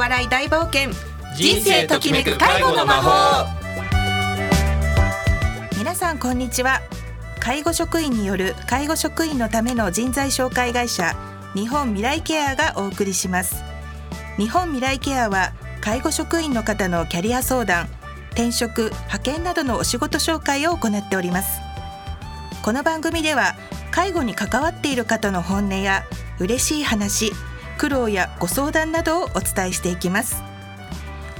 笑い大冒険。人生ときめく介護の魔法。皆さんこんにちは。介護職員による介護職員のための人材紹介会社日本未来ケアがお送りします。日本未来ケアは介護職員の方のキャリア相談転職派遣などのお仕事紹介を行っております。この番組では介護に関わっている方の本音や嬉しい話苦労やご相談などをお伝えしていきます。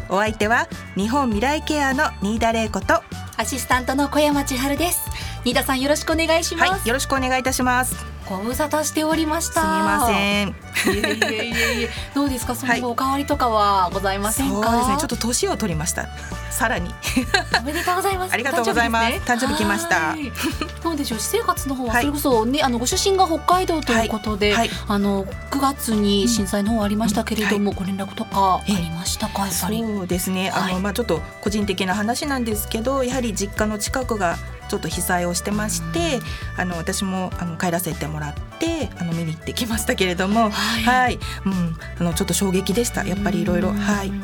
お相手は日本未来ケアの新田玲子とアシスタントの小山千春です。新田さんよろしくお願いします、はい、よろしくお願いいたしますご無沙汰しておりました。すみません。いえいえいえいえ。どうですか？その後お変わりとかはございませんか、そうですね。ちょっと年を取りました。さらに。おめでとうございます。ありがとうございます。誕生日来ました。どうでしょう？私生活の方はそれこそね、あのご出身が北海道ということで、はい。はい、あの9月に震災の方ありましたけれども、うん。はい、ご連絡とかありましたか？やっぱり。そうですね。あの、まあちょっと個人的な話なんですけどやはり実家の近くがちょっと被災をしてまして、あの私もあの帰らせてもらってあの見に行ってきましたけれども、はい、はい、うん、あのちょっと衝撃でした。やっぱりいろいろはい。で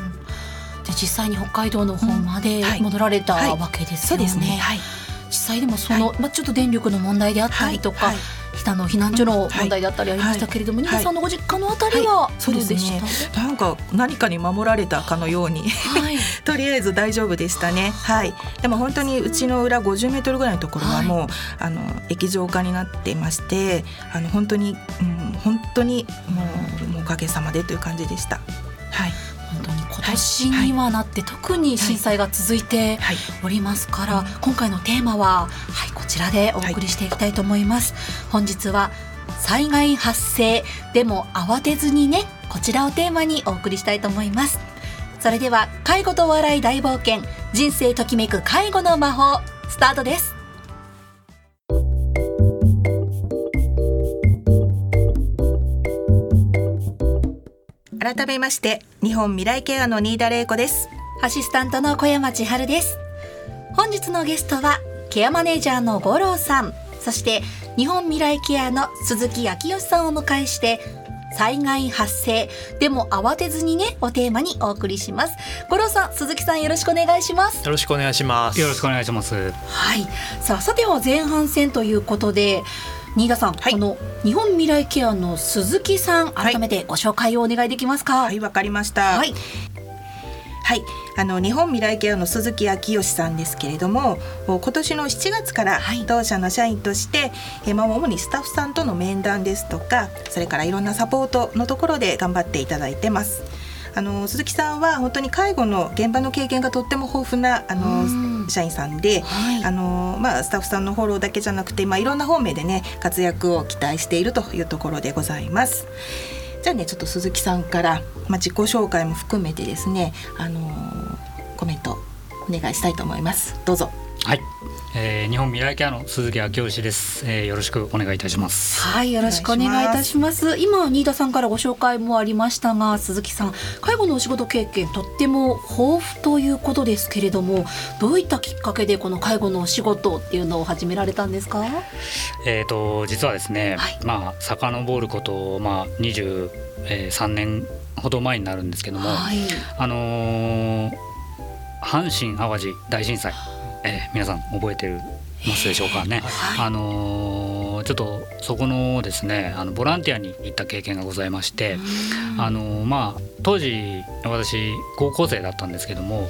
実際に北海道の方まで戻られたわけですよね。はい、そうですね。はい。実際でもその、まあちょっと電力の問題であったりとか、下の避難所の問題だったりありましたけれども、はい、新さんのご実家のあたりはそうですね。なんか何かに守られたかのように、はい、とりあえず大丈夫でしたね。はい。でも本当にうちの裏50メートルぐらいのところはもう、はい、あの液状化になっていまして、あの本当に、うん、本当にもうもうおかげさまでという感じでした。はい。今年にはなって、特に震災が続いておりますから、今回のテーマは、はい、こちらでお送りしていきたいと思います。本日は災害発生でも慌てずにねこちらをテーマにお送りしたいと思います。それでは介護と笑い大冒険人生ときめく介護の魔法スタートです改めまして日本未来ケアの新田玲子です。アシスタントの小山千春です。本日のゲストはケアマネージャーの五郎さん。そして日本未来ケアの鈴木昭義さんをお迎えして災害発生でも慌てずにねをテーマにお送りします。五郎さん鈴木さんよろしくお願いします。よろしくお願いします。よろしくお願いします。はい。さあさては前半戦ということで新田さん、はい、この日本未来ケアの鈴木さん改めてご紹介をお願いできますか？はいわ、はい、かりました。はい。はい、あの日本未来ケアの鈴木昭義さんですけれども今年の7月から当社の社員として、はい、まあ、主にスタッフさんとの面談ですとかそれからいろんなサポートのところで頑張っていただいてます。あの鈴木さんは本当に介護の現場の経験がとっても豊富なあの社員さんで、はい、あのまあ、スタッフさんのフォローだけじゃなくて、まあ、いろんな方面でね活躍を期待しているというところでございます。じゃあねちょっと鈴木さんから、まあ、自己紹介も含めてですね、あのー、コメントお願いしたいと思います。どうぞ。はい、えー、日本未来ケアの鈴木明義です、えー、よろしくお願いいたします。はいよろしくお願いいたします。今新田さんからご紹介もありましたが鈴木さん介護のお仕事経験とっても豊富ということですけれどもどういったきっかけでこの介護のお仕事っていうのを始められたんですか？えっ、ー、と実はですね、はい、まあ遡ることまあ23年ほど前になるんですけども、はい、あのー、阪神・淡路大震災えー、皆さん覚えてますでしょうかね。はい、あのー、ちょっとそこのですねあのボランティアに行った経験がございまして、あのー、まあ当時私高校生だったんですけども、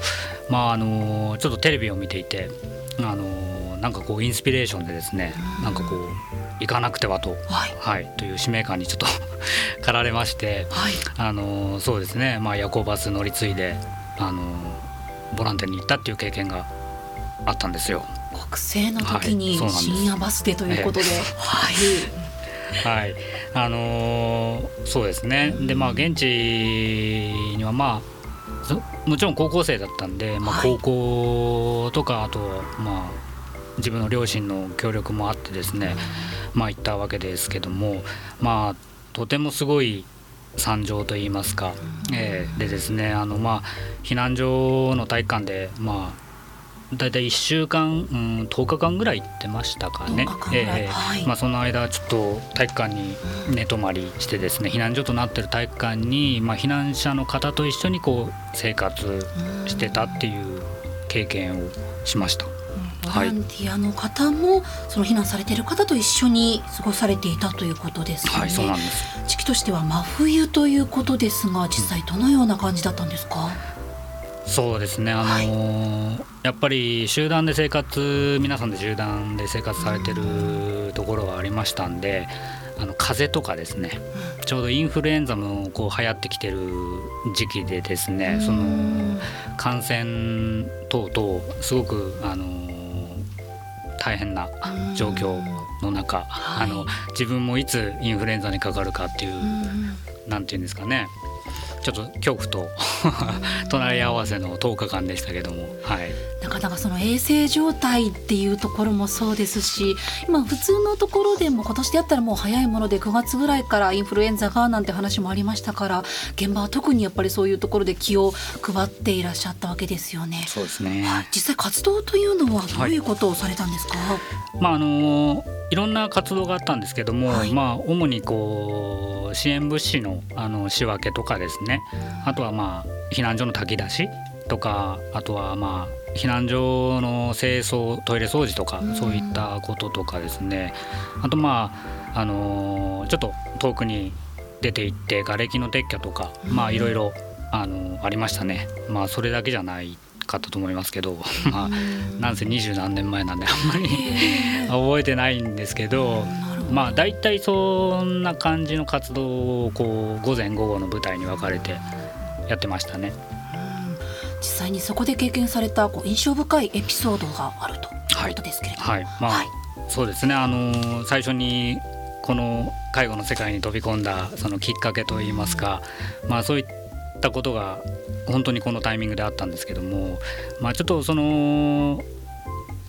まああのー、ちょっとテレビを見ていて、あのなんかこうインスピレーションでですねなんかこう行かなくてはと、はい、はい、という使命感にちょっと 駆られまして、はい、あのそうですね、まあ、夜行バス乗り継いで、あのボランティアに行ったっていう経験があったんですよ。学生の時に深夜バスでということで、はい。はい、あのー、そうですね。で、まあ現地にはまあもちろん高校生だったんで、まあ高校とかあとまあ自分の両親の協力もあってですね、まあ行ったわけですけども、まあとてもすごい惨状といいますか、えー、でですねあのまあ避難所の体育館でまあ大体1週間、うん、10日間ぐらい行ってましたかね、えーはい、まあ、その間ちょっと体育館に寝泊まりしてですね避難所となってる体育館に、まあ、避難者の方と一緒にこう生活してたっていう経験をしました。ボランティアの方も、その避難されている方と一緒に過ごされていたということですね。はい、そうなんです。時期としては真冬ということですが、実際どのような感じだったんですか？そうですね、あのーはい、やっぱり集団で生活皆さんで集団で生活されてるところはありましたんであの風邪とかですね、うん、ちょうどインフルエンザもこう流行ってきてる時期でですね、その感染等々すごくあの大変な状況の中、あの自分もいつインフルエンザにかかるかっていう、なんていうんですかねちょっと恐怖と 隣り合わせの10日間でしたけども、はい、なかなかその衛生状態っていうところもそうですし今普通のところでも今年であったらもう早いもので9月ぐらいからインフルエンザがなんて話もありましたから現場は特にやっぱりそういうところで気を配っていらっしゃったわけですよね。そうですね、実際活動というのはどういうことをされたんですか、はい、まああのいろんな活動があったんですけども、はい、まあ主にこう支援物資のあの仕分けとかですね。あとはまあ避難所の炊き出しとかあとはまあ避難所の清掃トイレ掃除とかそういったこととかですね。あとまああのちょっと遠くに出て行って瓦礫の撤去とかまあいろいろあのありましたね。まあそれだけじゃないかったと思いますけど、まあ、なんせ二十何年前なんであんまり覚えてないんですけど、まあ大体そんな感じの活動をこう午前午後の舞台に分かれてやってましたね。実際にそこで経験されたこう印象深いエピソードがあるということですけれども、はい、はい、まあ、はい、そうですね。あの最初にこの介護の世界に飛び込んだそのきっかけといいますか、まあ、そういったことが本当にこのタイミングであったんですけども、まあ、ちょっとその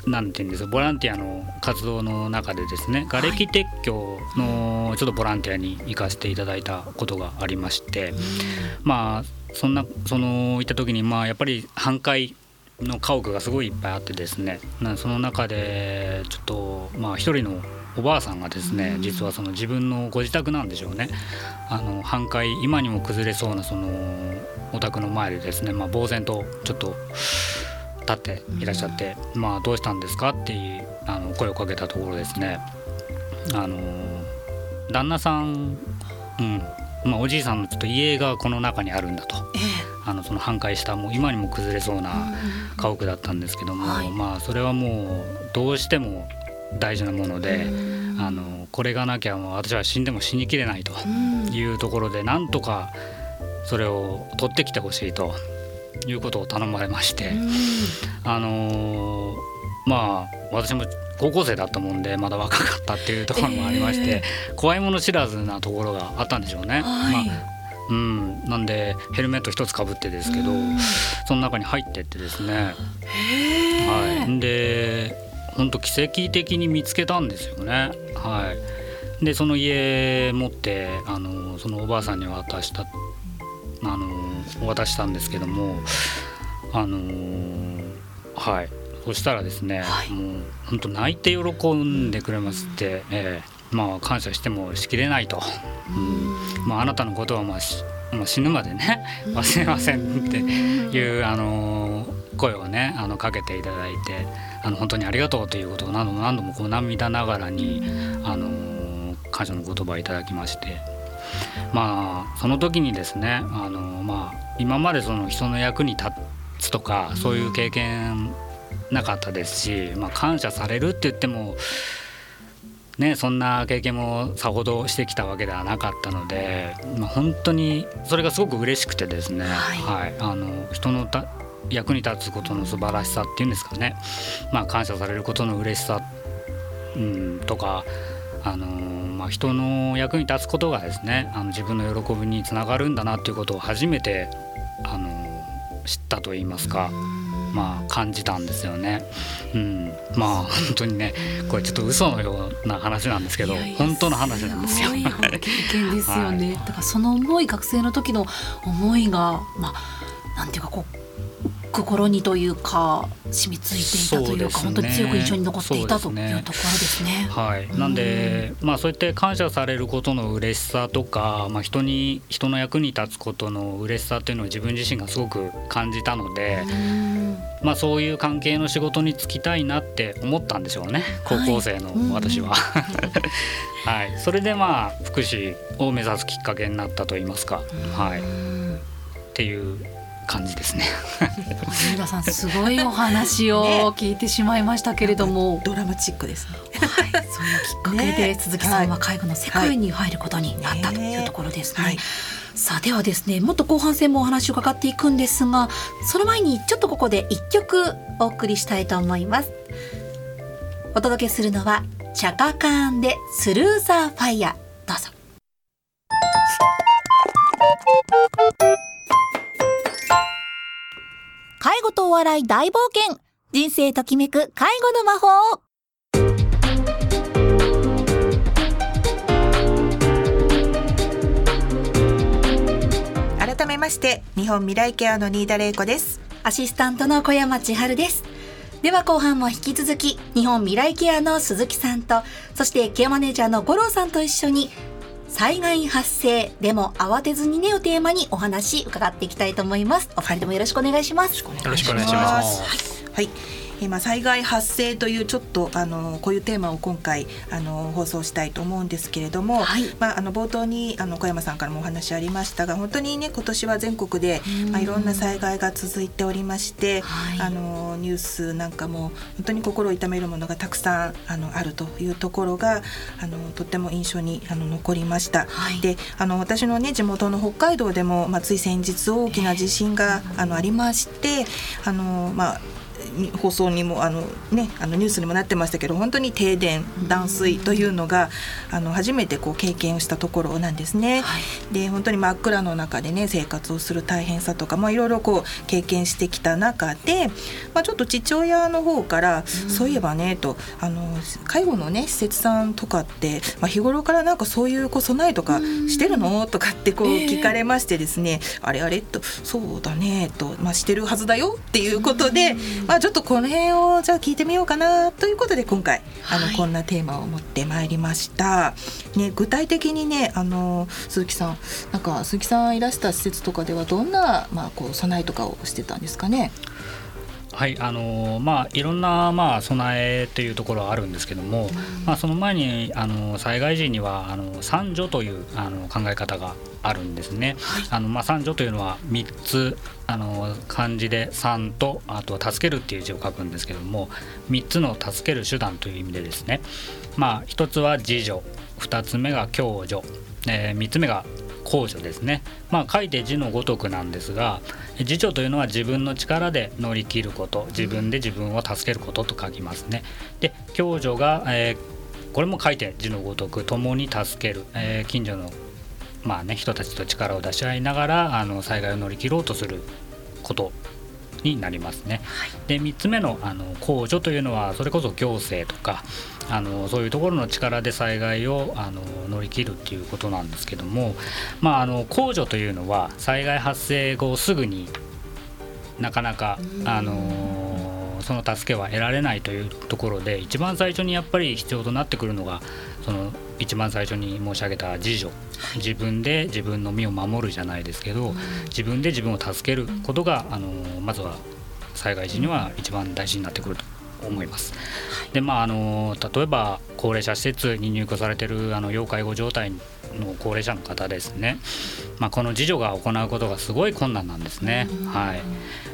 なんていうんですボランティアの活動の中でですね瓦礫撤去のちょっとボランティアに行かせていただいたことがありまして、まあそんなその行った時にまあやっぱり半壊の家屋がすごいいっぱいあってですねその中でちょっとまあ一人のおばあさんがですね実はその自分のご自宅なんでしょうね。あの半壊今にも崩れそうなそのお宅の前でですね、まあ、呆然とちょっと立っていらっしゃって、まあ、どうしたんですかっていうあの声をかけたところですね。あの旦那さん、うんまあ、おじいさんのちょっと家がこの中にあるんだと、えあのその半壊したもう今にも崩れそうな家屋だったんですけども、はい、まあそれはもうどうしても大事なもので、あのこれがなきゃもう私は死んでも死にきれないというところでなんとかそれを取ってきてほしいということを頼まれまして、あのまあ私も高校生だったもんでまだ若かったっていうところもありまして、えー、怖いもの知らずなところがあったんでしょうね。はい、まあうん、なんでヘルメット一つかぶってですけど、その中に入ってってですね、はい、で本当奇跡的に見つけたんですよね。はい、でその家持ってあのそのおばあさんに渡したあの渡したんですけどもあのはい。そしたらですね、はい、もう本当泣いて喜んでくれますって、えー、まあ感謝してもしきれないと、うん。まあ、あなたのことはまあもう死ぬまでね忘れませんっていう、あの声をねあのかけていただいてあの本当にありがとうということを何度も何度もこう涙ながらに、あの感謝の言葉をいただきまして。まあその時にですねあの、まあ、今までその人の役に立つとかそういう経験なかったですし、まあ、感謝されるって言ってもね、そんな経験もさほどしてきたわけではなかったので、まあ、本当にそれがすごく嬉しくてですね、はい、はい、あの人のた役に立つことの素晴らしさっていうんですかね、まあ、感謝されることの嬉しさ、うん、とかあのまあ、人の役に立つことがですねあの自分の喜びにつながるんだなということを初めてあの知ったと言いますか。まあ感じたんですよね。うん、まあ本当にねこれちょっと嘘のような話なんですけど本当の話なんですよ。経験ですよね。はい、だからその思い学生の時の思いがまあなんていうかこう心にというか染みついていたというか、ね、本当に強く印象に残っていたというところですね。はい、なんで、まあそうやって感謝されることの嬉しさとか、まあ人に人の役に立つことの嬉しさっていうのを自分自身がすごく感じたので、まあそういう関係の仕事に就きたいなって思ったんでしょうね。高校生の私は。はい、それでまあ福祉を目指すきっかけになったと言いますか、はい、っていう感じですね。皆さんすごいお話を 聞いてしまいましたけれども、ね、ドラマチックですね。はい、そういうきっかけで、鈴木さんは介護の世界に入ることになったというところですね。はい、さあではですねもっと後半戦もお話を伺っていくんですがその前にちょっとここで一曲お送りしたいと思います。お届けするのはチャカカーンでスルーザーファイヤーどうぞ介護とお笑い大冒険。人生ときめく介護の魔法改めまして日本未来ケアの新田玲子です。アシスタントの小山千春です。では後半も引き続き日本未来ケアの鈴木さんとそしてケアマネージャーの五郎さんと一緒に災害発生でも慌てずにねをテーマにお話伺っていきたいと思います。お二人ともよろしくお願いします。よろしくお願いします。はい、今災害発生というちょっとあのこういうテーマを今回あの放送したいと思うんですけれども、はい、まああの冒頭にあの小山さんからもお話ありましたが本当にね今年は全国でまあいろんな災害が続いておりまして、はい、あのニュースなんかも本当に心を痛めるものがたくさんあのあるというところがあのとっても印象にあの残りました。はい、であの私のね地元の北海道でもまあつい先日大きな地震があのありましてあのまあ放送にもあの、ね、あのニュースにもなってましたけど本当に停電断水というのがあの初めてこう経験をしたところなんですね。はい、で本当に真っ暗の中でね生活をする大変さとか、まあ、いろいろこう経験してきた中で、まあ、ちょっと父親の方から、うん、そういえばねとあの介護のね施設さんとかって、まあ、日頃からなんかそういうこう備えとかしてるの、とかってこう聞かれましてですね、えー、あれあれ？とそうだねと、まあ、してるはずだよっていうことで、まあ、ちょっとこの辺をじゃあ聞いてみようかなということで今回あの、はい、こんなテーマを持ってまいりました。ね、具体的にねあの鈴木さんなんか鈴木さんいらした施設とかではどんな、まあ、こう備えとかをしてたんですかね？はいあのまあいろんなまあ備えというところはあるんですけども、うん、まあその前にあの災害時にはあの三助というあの考え方があるんですね。はい、あのまあ三助というのは三つあの漢字で三とあとは助けるっていう字を書くんですけども三つの助ける手段という意味でですね。まあ一つは自助、二つ目が共助、えー、三つ目が公助ですね。まあ書いて字のごとくなんですが。自助というのは自分の力で乗り切ること自分で自分を助けることと書きますね。で共助が、えー、これも書いて字のごとく共に助ける、えー、近所のまあね、人たちと力を出し合いながらあの災害を乗り切ろうとすることになりますね。はい、で3つ目のあの公助というのはそれこそ行政とかあのそういうところの力で災害をあの乗り切るっていうことなんですけども、まあ、あの控除というのは災害発生後すぐになかなか、あのその助けは得られないというところで一番最初にやっぱり必要となってくるのがその一番最初に申し上げた自助。自分で自分の身を守るじゃないですけど自分で自分を助けることが、あのまずは災害時には一番大事になってくると思います。でまああの例えば高齢者施設に入居されてるあの要介護状態の高齢者の方ですね、まあ、この自助が行うことがすごい困難なんですね。はい、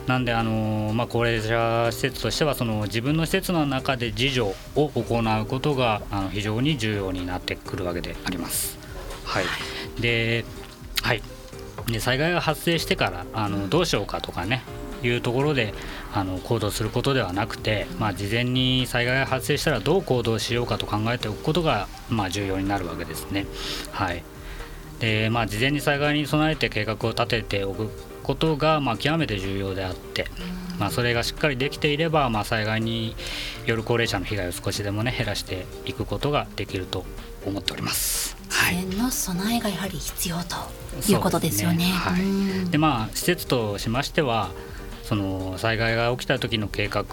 なんであの、まあ、高齢者施設としてはその自分の施設の中で自助を行うことがあの非常に重要になってくるわけであります。はい、で,、はい、で災害が発生してからあのどうしようかとかねいうところであの行動することではなくて、まあ、事前に災害が発生したらどう行動しようかと考えておくことが、まあ、重要になるわけですね。はいでまあ、事前に災害に備えて計画を立てておくことが、まあ、極めて重要であって、まあ、それがしっかりできていれば、まあ、災害による高齢者の被害を少しでも、ね、減らしていくことができると思っております。事前の備えがやはり必要ということですよね。ねはい、でまあ施設としましてはその災害が起きた時の計画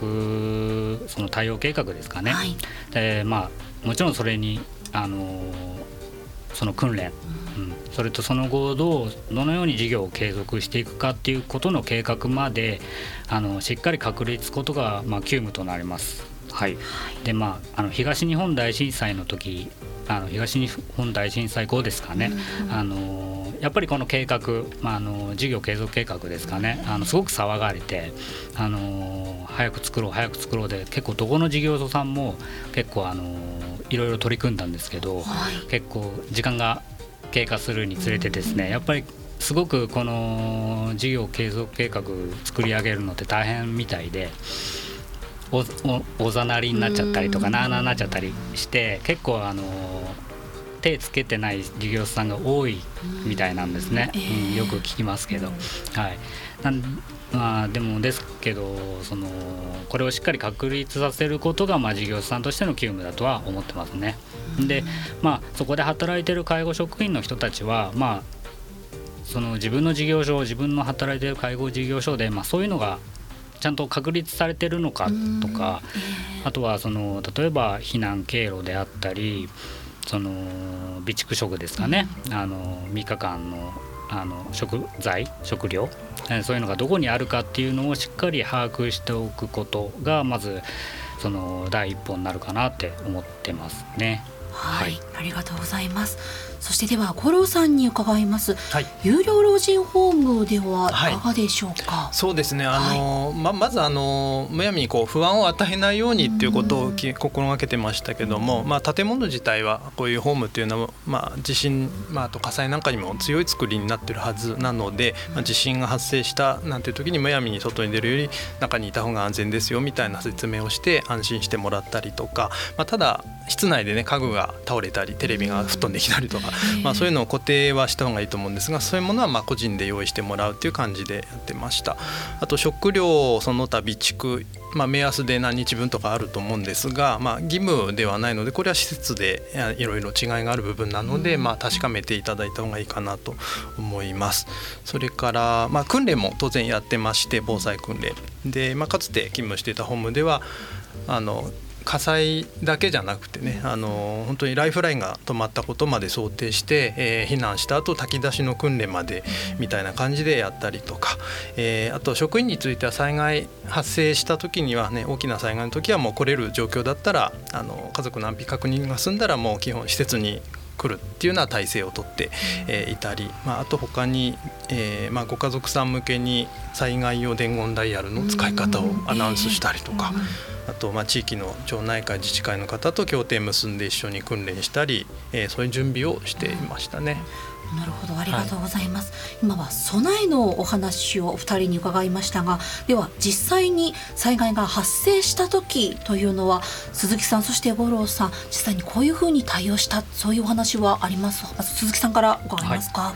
その対応計画ですかね、はい、でまあもちろんそれにあのその訓練、うん、それとその後どうどのように事業を継続していくかっていうことの計画まであのしっかり確立ことが、まあ、急務となります。はい、でまああの東日本大震災の時あの東日本大震災後ですかね、うん、あのやっぱりこの計画、まあ、あの事業継続計画ですかね。あのすごく騒がれてあの早く作ろう早く作ろうで結構どこの事業所さんも結構あのいろいろ取り組んだんですけど、はい、結構時間が経過するにつれてですねやっぱりすごくこの事業継続計画作り上げるのって大変みたいで。おおざなりになっちゃったりとかなあなあになっちゃったりして結構あの手つけてない事業者さんが多いみたいなんですね、うん、よく聞きますけど、はい、なんまあでもですけどそのこれをしっかり確立させることがまあ事業者さんとしての急務だとは思ってますね。でまあそこで働いてる介護職員の人たちはまあその自分の事業所自分の働いてる介護事業所で、まあ、そういうのがちゃんと確立されてるのかとか、あとはその例えば避難経路であったりその備蓄食ですかね、あの3日間のあの食材食料そういうのがどこにあるかっていうのをしっかり把握しておくことがまずその第一歩になるかなって思ってますね。はい、はい、ありがとうございます。そしてでは五郎さんに伺います、はい、有料老人ホームではい。かがでしょうか、はい、そうですね。あの、ままずあのむやみにこう不安を与えないようにっていうことを心がけてましたけども、まあ、建物自体はこういうホームっていうのは、まあ、地震、まあ、あと火災なんかにも強い作りになってるはずなので、まあ、地震が発生したなんていう時にむやみに外に出るより中にいた方が安全ですよみたいな説明をして安心してもらったりとか、まあ、ただ室内でね家具が倒れたりテレビが吹っ飛んできたりとか、まあ、そういうのを固定はした方がいいと思うんですがそういうものはま個人で用意してもらうっていう感じでやってました。あと食料その他備蓄まあ、目安で何日分とかあると思うんですが、まあ、義務ではないのでこれは施設でいろいろ違いがある部分なので、まあ、確かめていただいた方がいいかなと思います。それから、まあ、訓練も当然やってまして防災訓練。で、まあ、かつて勤務していた本部ではあの火災だけじゃなくてねあの本当にライフラインが止まったことまで想定して、えー、避難した後炊き出しの訓練までみたいな感じでやったりとか、えー、あと職員については災害発生した時にはね大きな災害の時はもう来れる状況だったらあの家族の安否確認が済んだらもう基本施設に来るっていうような体制をとって、えー、いたり、まあ、あと他に、えーまあ、ご家族さん向けに災害用伝言ダイヤルの使い方をアナウンスしたりとか。あとまあ地域の町内会自治会の方と協定結んで一緒に訓練したり、えー、そういう準備をしていましたね。なるほどありがとうございます、はい、今は備えのお話をお二人に伺いましたがでは実際に災害が発生した時というのは鈴木さんそして五郎さん実際にこういうふうに対応したそういうお話はあります？鈴木さんから伺いますか、はい。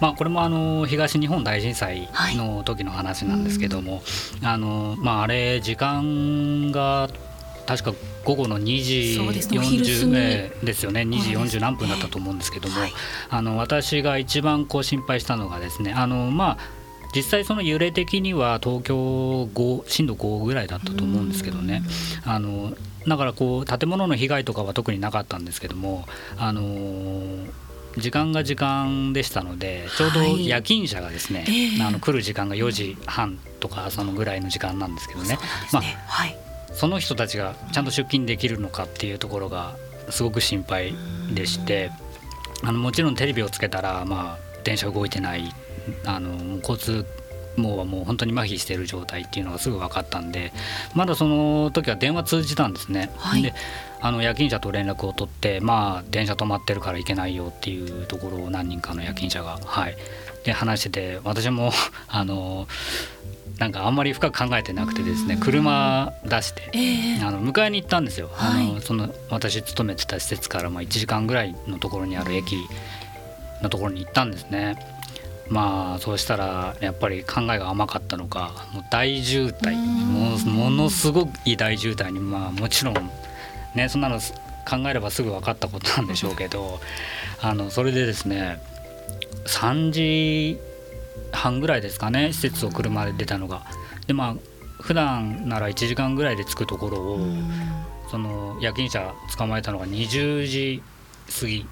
まあ、これもあの東日本大震災の時の話なんですけども、はい、あのまあ、あれ時間が確か午後の2時40名ですよね。2時40何分だったと思うんですけども、はい、あの私が一番こう心配したのがですねあのまあ実際その揺れ的には東京5震度5ぐらいだったと思うんですけどね。あのだからこう建物の被害とかは特になかったんですけどもあの時間が時間でしたのでちょうど夜勤者がですね、はい、あの来る時間が4時半とかそのぐらいの時間なんですけどね、ね、まあ、はい、その人たちがちゃんと出勤できるのかっていうところがすごく心配でしてあのもちろんテレビをつけたら、まあ、電車動いてないあの交通網はもう本当に麻痺している状態っていうのがすぐ分かったんでまだその時は電話通じたんですね。はい、であの夜勤者と連絡を取ってまあ電車止まってるから行けないよっていうところを何人かの夜勤者がはいで話してて私も あのなんかあんまり深く考えてなくてですね車出して、えー、あの迎えに行ったんですよ、はい、あのその私勤めてた施設からまあ1時間ぐらいのところにある駅のところに行ったんですね。まあそうしたらやっぱり考えが甘かったのかもう大渋滞。もものすごくいい大渋滞にまあもちろんねそんなの考えればすぐ分かったことなんでしょうけどあのそれでですね3時半ぐらいですかね施設を車で出たのが。でまあ普段なら1時間ぐらいで着くところを、その夜勤者捕まえたのが20時過ぎ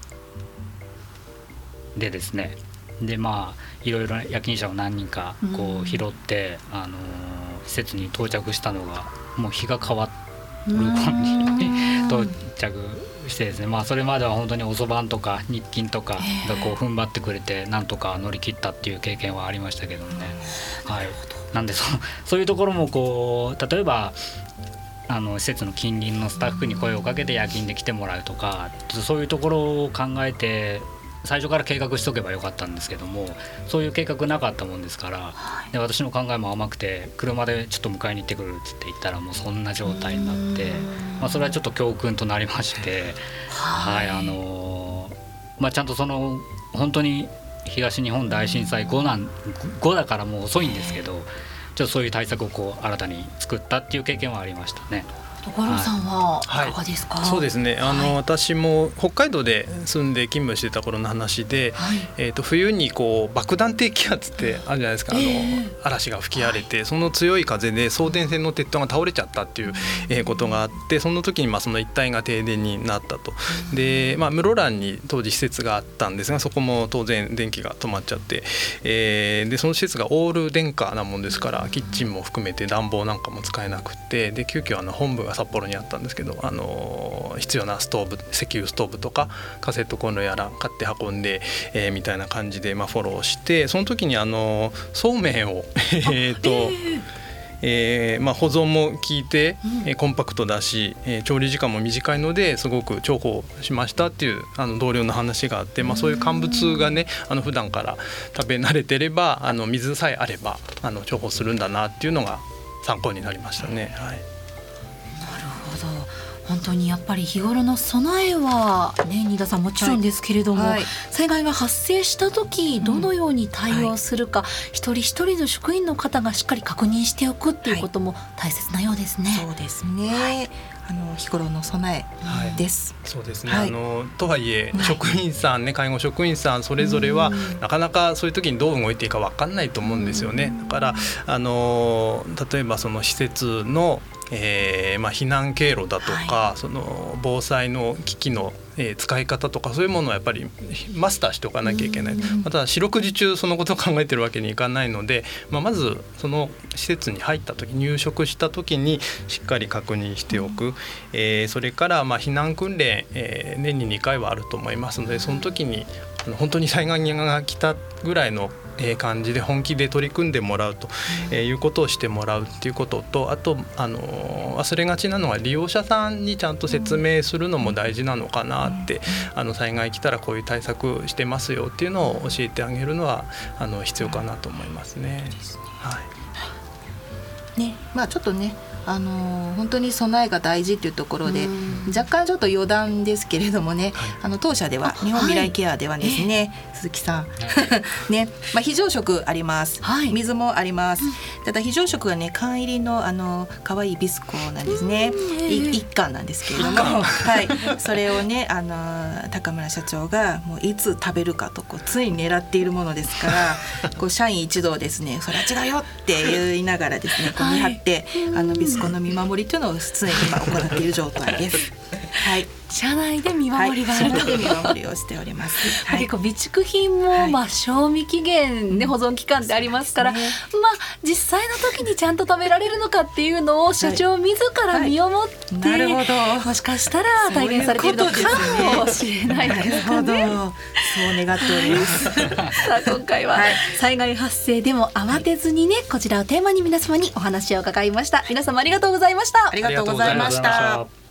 でですね。でまあいろいろ夜勤者を何人かこう拾って、うん、あの施設に到着したのがもう日が変わる頃に 到着してですねまあそれまでは本当に遅番とか日勤とかがこう踏ん張ってくれてなんとか乗り切ったっていう経験はありましたけどね。はい、なんでそそういうところもこう例えばあの施設の近隣のスタッフに声をかけて夜勤で来てもらうとかそういうところを考えて最初から計画しとけばよかったんですけどもそういう計画なかったもんですから、で私の考えも甘くて車でちょっと迎えに行ってくるっつって言ったらもうそんな状態になって、まあ、それはちょっと教訓となりまして、はい、あのまあ、ちゃんとその本当に東日本大震災後なん後だからもう遅いんですけどちょっとそういう対策をこう新たに作ったっていう経験はありましたね。所さんはい。かがですか、はい、そうですね。あの、はい、私も北海道で住んで勤務してた頃の話で、はい、えーと、冬にこう爆弾低気圧ってあるじゃないですか、あの、嵐が吹き荒れて、その強い風で送電線の鉄塔が倒れちゃったっていう、えー、ことがあってその時にまあその一帯が停電になったと。で、まあ、室蘭に当時施設があったんですがそこも当然電気が止まっちゃって、えー、でその施設がオール電化なもんですからキッチンも含めて暖房なんかも使えなくてで急遽あの本部が札幌にあったんですけど、あの必要なストーブ石油ストーブとかカセットコンロやら買って運んで、えー、みたいな感じで、まあ、フォローしてその時にあのそうめんをえっと。えーまあ、保存も効いて、えー、コンパクトだし、えー、調理時間も短いのですごく重宝しましたっていうあの同僚の話があって、まあ、そういう乾物がねあの普段から食べ慣れてればあの水さえあればあの重宝するんだなっていうのが参考になりましたね。はいど。本当にやっぱり日頃の備えはね新田さんもちろんですけれども、はい。はい、災害が発生した時どのように対応するか、うんはい、一人一人の職員の方がしっかり確認しておくっていうことも大切なようですね。そうですね、あの日頃の備えです。はい、そうですね。はい、あのとはいえ、職員さんね介護職員さんそれぞれは、なかなかそういう時にどう動いていいかわかんないと思うんですよね。だからあの例えばその施設のえーまあ、避難経路だとか、はい、その防災の機器の、えー、使い方とかそういうものをやっぱりマスターしておかなきゃいけない、また四六時中そのことを考えてるわけにいかないので、まあ、まずその施設に入った時入植した時にしっかり確認しておく、えー、それからまあ避難訓練、えー、年に2回はあると思いますのでその時に本当に災害が来たぐらいの感じで本気で取り組んでもらうということをしてもらうっていうこととあとあの忘れがちなのは利用者さんにちゃんと説明するのも大事なのかなってあの災害来たらこういう対策してますよっていうのを教えてあげるのはあの必要かなと思いますね。はい。ねまあ、ちょっとねあの本当に備えが大事っていうところで若干ちょっと余談ですけれどもね、はい、あの当社では日本未来ケアではですね、はい、鈴木さんね、まあ、非常食あります、はい、水もあります、ただ非常食はね缶入りのあの可愛いビスコなんですね。一貫なんですけれども、はい、それをねあの高村社長がもういつ食べるかとこうつい狙っているものですから こう社員一同ですねそれは違うよって言いながらですねこう見張って、あのビスコの見守りというのを常に今行っている状態です。はい、社内で見守りがある、はい、見守りをしております。はい、結構備蓄品も、まあ賞味期限ね保存期間ってありますから、ね、まあ実際の時にちゃんと食べられるのかっていうのを社長自ら身をもって、なるほどもしかしたら体現されているのかもしれないですかね。そう願っております。さあ今回は、災害発生でも慌てずにねこちらをテーマに皆様にお話を伺いました。皆様ありがとうございました。ありがとうございました。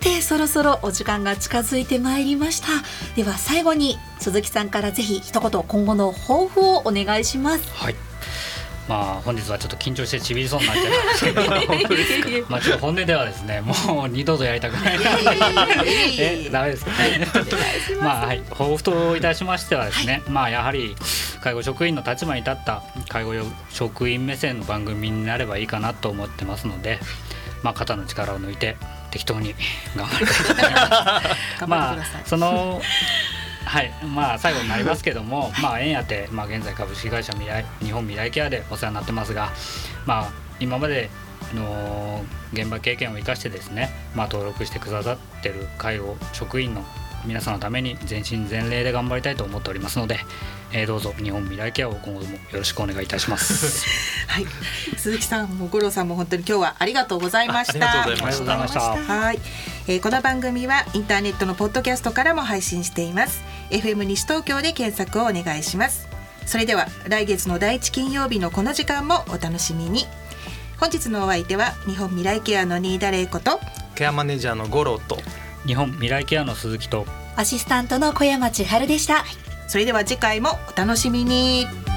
てそろそろお時間が近づいてまいりました。では最後に鈴木さんからぜひ一言今後の抱負をお願いします。はい。まあ本日はちょっと緊張してちびりそうになっちゃいましたけど。まあちょっと本音ではですねもう二度とやりたくない。えダメですか、ね、まあはい。抱負といたしましてはですね、はい、まあやはり介護職員の立場に立った介護職員目線の番組になればいいかなと思ってますのでまあ肩の力を抜いて適当に頑張りたいます。まあそのはい。まあ最後になりますけども、まあ縁あって、まあ、現在株式会社未来日本未来ケアでお世話になってますがまあ今までの現場経験を生かしてですね、まあ、登録してくださってる介護職員の皆さんのために全身全霊で頑張りたいと思っておりますので、えー、どうぞ日本未来ケアを今後もよろしくお願いいたします。はい。鈴木さんも五郎さんも本当に今日はありがとうございました。ありがとうございました。はい、えー、この番組はインターネットのポッドキャストからも配信しています。FM 西東京で検索をお願いします。それでは来月の第一金曜日のこの時間もお楽しみに。本日のお相手は日本未来ケアの新田玲子と。ケアマネージャーの五郎と。日本未来ケアの鈴木と。アシスタントの小山千春でしたそれでは次回もお楽しみに。